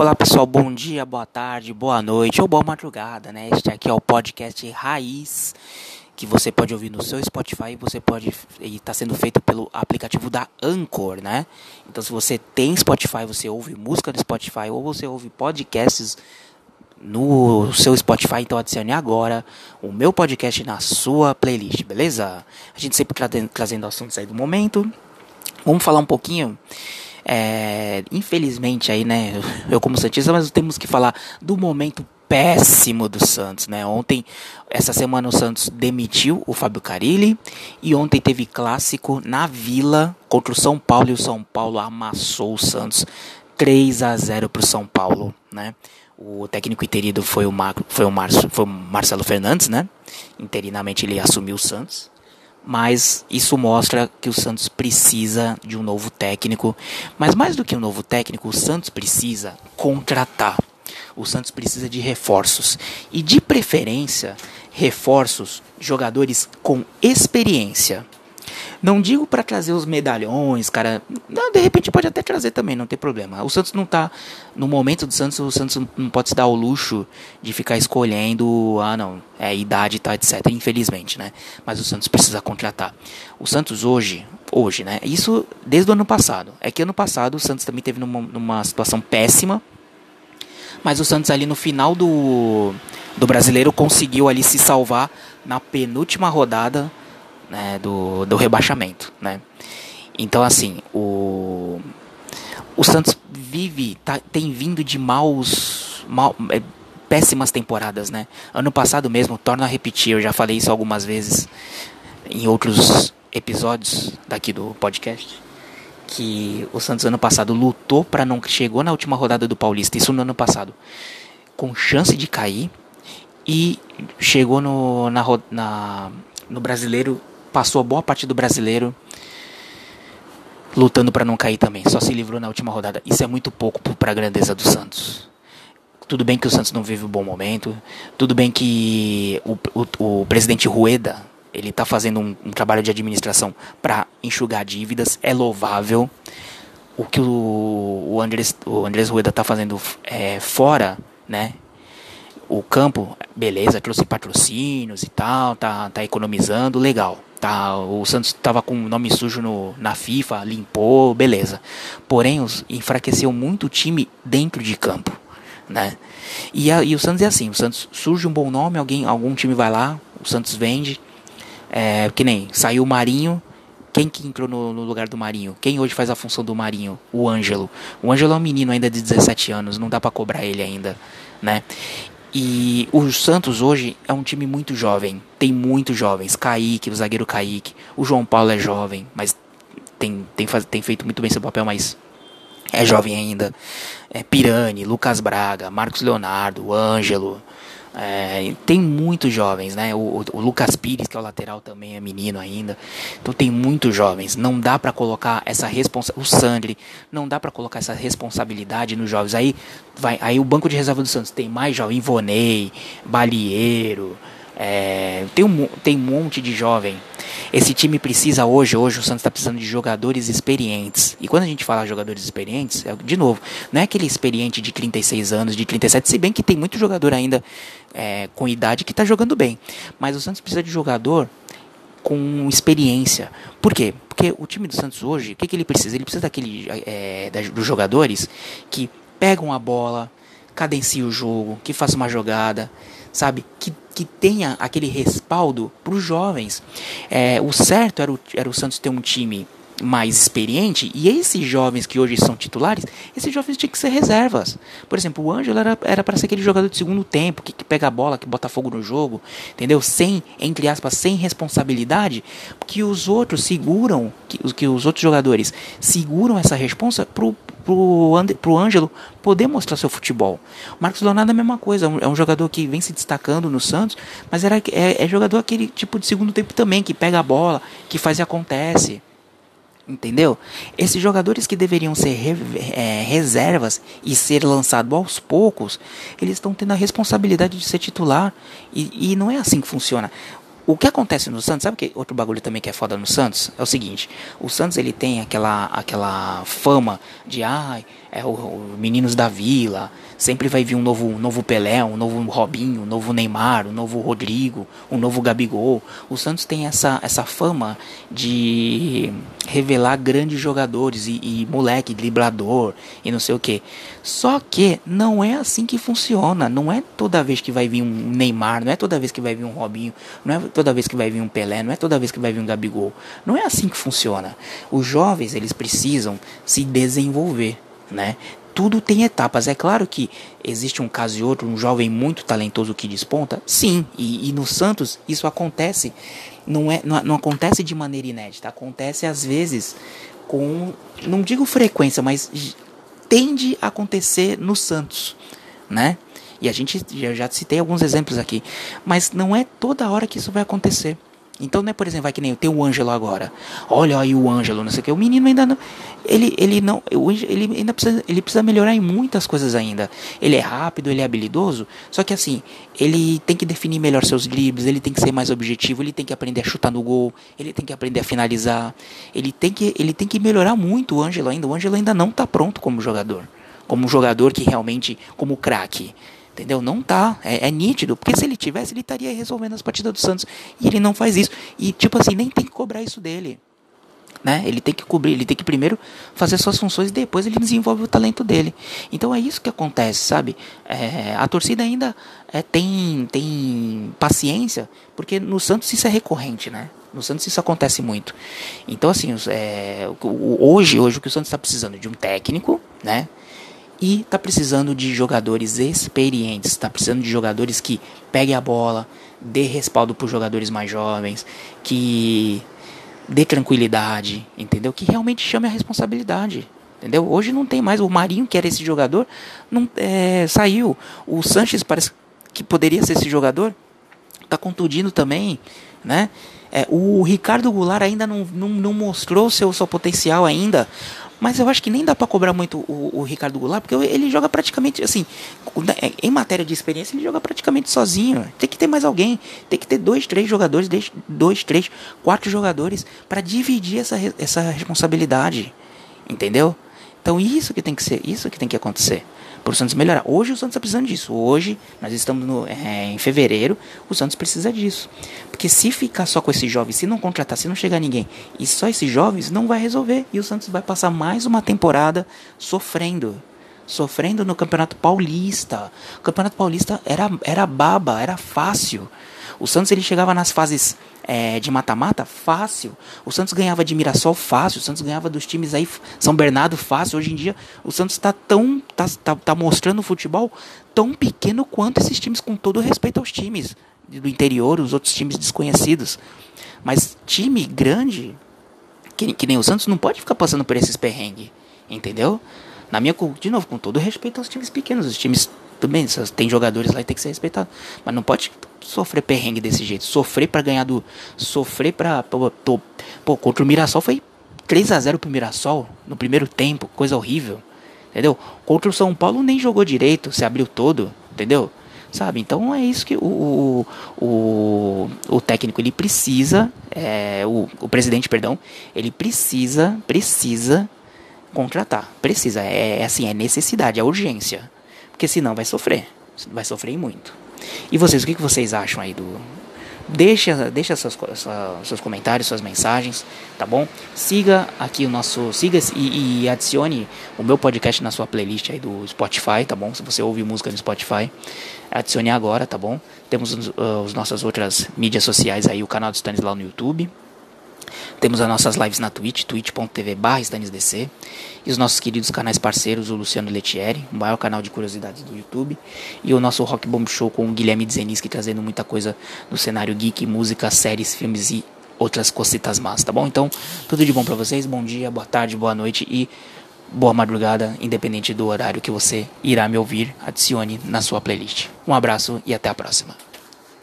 Olá pessoal, bom dia, boa tarde, boa noite ou boa madrugada, né? Este aqui é o podcast Raiz que você pode ouvir no seu Spotify, você pode e está sendo feito pelo aplicativo da Anchor, né? Então se você tem Spotify, você ouve música no Spotify ou você ouve podcasts no seu Spotify, então adicione agora o meu podcast na sua playlist, beleza? A gente sempre trazendo assuntos aí do momento. Vamos falar um pouquinho é, infelizmente aí, né, eu como Santista, mas temos que falar do momento péssimo do Santos, né? Ontem, essa semana o Santos demitiu o Fábio Carilli e ontem teve clássico na Vila contra o São Paulo e o São Paulo amassou o Santos 3 a 0 para o São Paulo, né? O técnico interido foi o, Mar, foi, o Mar, foi o Marcelo Fernandes, né? Interinamente ele assumiu o Santos mas isso mostra que o Santos precisa de um novo técnico. Mas mais do que um novo técnico, o Santos precisa contratar. O Santos precisa de reforços e, de preferência, reforços, jogadores com experiência. Não digo para trazer os medalhões, cara. Não, de repente pode até trazer também, não tem problema. O Santos não tá. No momento do Santos, o Santos não pode se dar o luxo de ficar escolhendo. Ah, não. É idade e tá, etc. Infelizmente, né? Mas o Santos precisa contratar. O Santos hoje. Hoje, né? Isso desde o ano passado. É que ano passado o Santos também teve numa, numa situação péssima. Mas o Santos ali no final do, do brasileiro conseguiu ali se salvar na penúltima rodada né, do, do rebaixamento, né? Então assim, o o Santos vive, tá, tem vindo de maus, mal, é, péssimas temporadas, né? Ano passado mesmo, torna a repetir, eu já falei isso algumas vezes em outros episódios daqui do podcast, que o Santos ano passado lutou para não chegou na última rodada do Paulista, isso no ano passado, com chance de cair e chegou no na, na no Brasileiro passou boa parte do brasileiro lutando para não cair também. Só se livrou na última rodada. Isso é muito pouco para a grandeza do Santos. Tudo bem que o Santos não vive um bom momento. Tudo bem que o, o, o presidente Rueda ele está fazendo um, um, trabalho de administração para enxugar dívidas. É louvável. O que o, o Andrés, o Rueda está fazendo é, fora, né? O campo, beleza, trouxe patrocínios e tal, tá, tá economizando, legal. Tá, o Santos estava com nome sujo no, na FIFA, limpou, beleza. Porém, os, enfraqueceu muito o time dentro de campo, né? E, a, e o Santos é assim, o Santos surge um bom nome, alguém, algum time vai lá, o Santos vende, é, que nem saiu o Marinho, quem que entrou no, no, lugar do Marinho? Quem hoje faz a função do Marinho? O Ângelo. O Ângelo é um menino ainda de 17 anos, não dá para cobrar ele ainda, né? E o Santos hoje é um time muito jovem. Tem muitos jovens. Kaique, o zagueiro Kaique. O João Paulo é jovem, mas tem, tem, tem feito muito bem seu papel, mas é jovem ainda. É Pirani, Lucas Braga, Marcos Leonardo, Ângelo. É, tem muitos jovens, né? O, o, Lucas Pires, que é o lateral, também é menino ainda. Então tem muitos jovens. Não dá para colocar essa responsabilidade. O Sandri, não dá para colocar essa responsabilidade nos jovens. Aí, vai, aí o banco de reserva do Santos tem mais jovens, Ivonei, Balieiro. É, tem, um, tem um monte de jovem. Esse time precisa hoje, hoje o Santos está precisando de jogadores experientes. E quando a gente fala jogadores experientes, é, de novo, não é aquele experiente de 36 anos, de 37, se bem que tem muito jogador ainda é, com idade que está jogando bem. Mas o Santos precisa de jogador com experiência. Por quê? Porque o time do Santos hoje, o que, que ele precisa? Ele precisa daquele, é, dos jogadores que pegam a bola, cadenciam o jogo, que façam uma jogada, sabe? Que, que tenha aquele respaldo para os jovens. É, o certo era o, era o Santos ter um time mais experiente e esses jovens que hoje são titulares, esses jovens tinham que ser reservas. Por exemplo, o Ângelo era para ser aquele jogador de segundo tempo, que, que, pega a bola, que bota fogo no jogo, entendeu? Sem, entre aspas, sem responsabilidade, que os outros seguram, que, que os outros jogadores seguram essa responsa pro, pro, pro Ângelo poder mostrar seu futebol. O Marcos Leonardo é a mesma coisa, é um jogador que vem se destacando no Santos, mas era, é, é jogador aquele tipo de segundo tempo também, que pega a bola, que faz e acontece. Entendeu? Esses jogadores que deveriam ser re, é, reservas e ser lançados aos poucos, eles estão tendo a responsabilidade de ser titular. E, e não é assim que funciona. O que acontece no Santos, sabe que outro bagulho também que é foda no Santos? É o seguinte, o Santos ele tem aquela, aquela fama de ah, é o, o Meninos da Vila, sempre vai vir um novo, um novo Pelé, um novo Robinho, um novo Neymar, um novo Rodrigo, um novo Gabigol. O Santos tem essa, essa fama de revelar grandes jogadores e, e moleque, driblador e não sei o que. Só que não é assim que funciona. Não é toda vez que vai vir um Neymar, não é toda vez que vai vir um Robinho, não é toda vez que vai vir um Pelé, não é toda vez que vai vir um Gabigol. Não é assim que funciona. Os jovens, eles precisam se desenvolver né? Tudo tem etapas. É claro que existe um caso e outro, um jovem muito talentoso que desponta, sim, e, e no Santos isso acontece. Não, é, não, não acontece de maneira inédita, acontece às vezes com, não digo frequência, mas tende a acontecer no Santos, né? E a gente já, já citei alguns exemplos aqui, mas não é toda hora que isso vai acontecer. Então não é, por exemplo, vai que nem tem o Ângelo agora. Olha aí o Ângelo, não sei o que. O menino ainda não. Ele, ele não. Ele ainda precisa, ele precisa melhorar em muitas coisas ainda. Ele é rápido, ele é habilidoso. Só que assim, ele tem que definir melhor seus dribles, ele tem que ser mais objetivo, ele tem que aprender a chutar no gol, ele tem que aprender a finalizar. Ele tem que, ele tem que melhorar muito o Ângelo ainda. O Ângelo ainda não está pronto como jogador. Como um jogador que realmente. como craque. Entendeu? Não tá. É, é, nítido. Porque se ele tivesse, ele estaria resolvendo as partidas do Santos. E ele não faz isso. E, tipo assim, nem tem que cobrar isso dele. Né? Ele tem que cobrir, ele tem que primeiro fazer suas funções e depois ele desenvolve o talento dele. Então é isso que acontece, sabe? É, a torcida ainda é, tem, tem paciência, porque no Santos isso é recorrente, né? No Santos isso acontece muito. Então, assim, é, hoje, hoje o que o Santos está precisando de um técnico, né? E está precisando de jogadores experientes, está precisando de jogadores que peguem a bola, dê respaldo para jogadores mais jovens, que dê tranquilidade, entendeu? Que realmente chame a responsabilidade. Entendeu? Hoje não tem mais. O Marinho, que era esse jogador, não é, saiu. O Sanches parece que poderia ser esse jogador. Tá contundindo também, né? É, o Ricardo Goulart ainda não, não, não mostrou seu, seu potencial ainda. Mas eu acho que nem dá para cobrar muito o, o, Ricardo Goulart, porque ele joga praticamente assim, em matéria de experiência, ele joga praticamente sozinho. Tem que ter mais alguém, tem que ter dois, três jogadores, dois, três, quatro jogadores para dividir essa, essa responsabilidade, entendeu? Então isso que tem que ser, isso que tem que acontecer para o Santos melhorar. Hoje o Santos está precisando disso. Hoje, nós estamos no, é, em fevereiro, o Santos precisa disso. Porque se ficar só com esses jovens, se não contratar, se não chegar ninguém, e só esses jovens, não vai resolver. E o Santos vai passar mais uma temporada sofrendo. Sofrendo no Campeonato Paulista. O Campeonato Paulista era, era baba, era fácil. O Santos ele chegava nas fases é, de mata-mata fácil. O Santos ganhava de Mirassol fácil. O Santos ganhava dos times aí São Bernardo fácil. Hoje em dia o Santos está tão tá, tá, tá mostrando futebol tão pequeno quanto esses times com todo respeito aos times do interior, os outros times desconhecidos. Mas time grande, que, que nem o Santos, não pode ficar passando por esses perrengues, entendeu? Na minha, de novo, com todo respeito aos times pequenos, os times tudo bem, tem jogadores lá e tem que ser respeitado. Mas não pode sofrer perrengue desse jeito. Sofrer para ganhar do. Sofrer pra. Pô, pô, pô, contra o Mirassol foi 3 a 0 pro Mirassol no primeiro tempo, coisa horrível. Entendeu? Contra o São Paulo nem jogou direito, se abriu todo, entendeu? Sabe? Então é isso que o, o, o técnico ele precisa, é, o, o presidente, perdão, ele precisa, precisa contratar. Precisa, é, é assim, é necessidade, é urgência. Porque senão vai sofrer. Vai sofrer muito. E vocês, o que, vocês acham aí do. Deixa, deixa seus, seus comentários, suas mensagens, tá bom? Siga aqui o nosso. Siga e, e adicione o meu podcast na sua playlist aí do Spotify, tá bom? Se você ouve música no Spotify, adicione agora, tá bom? Temos uh, as nossas outras mídias sociais aí, o canal do Stanislau no YouTube, temos as nossas lives na Twitch, twitch.tv stanisdc. E os nossos queridos canais parceiros, o Luciano Letieri, o maior canal de curiosidades do YouTube. E o nosso Rock Bomb Show com o Guilherme Zeniski, trazendo muita coisa do cenário geek, música, séries, filmes e outras cositas más, tá bom? Então, tudo de bom para vocês. Bom dia, boa tarde, boa noite e boa madrugada, independente do horário que você irá me ouvir. Adicione na sua playlist. Um abraço e até a próxima.